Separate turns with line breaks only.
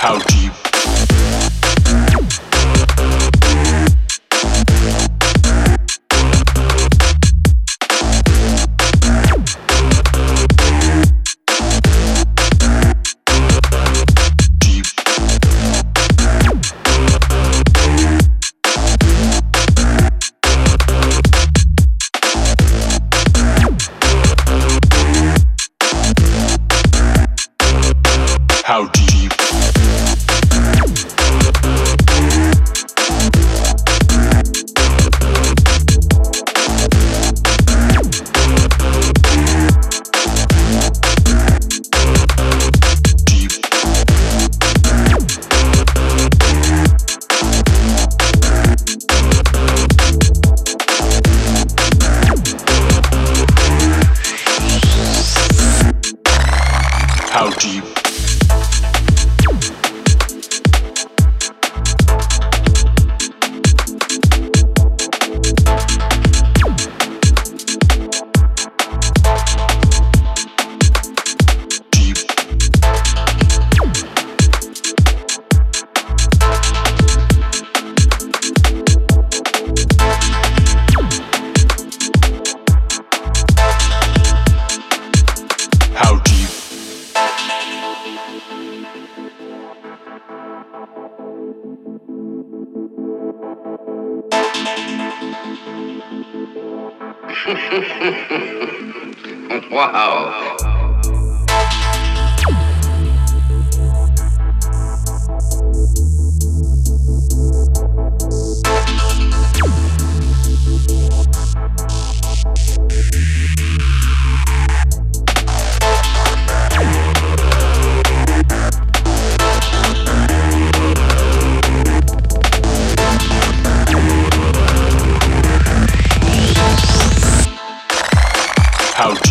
How deep? How deep?
Wow.
How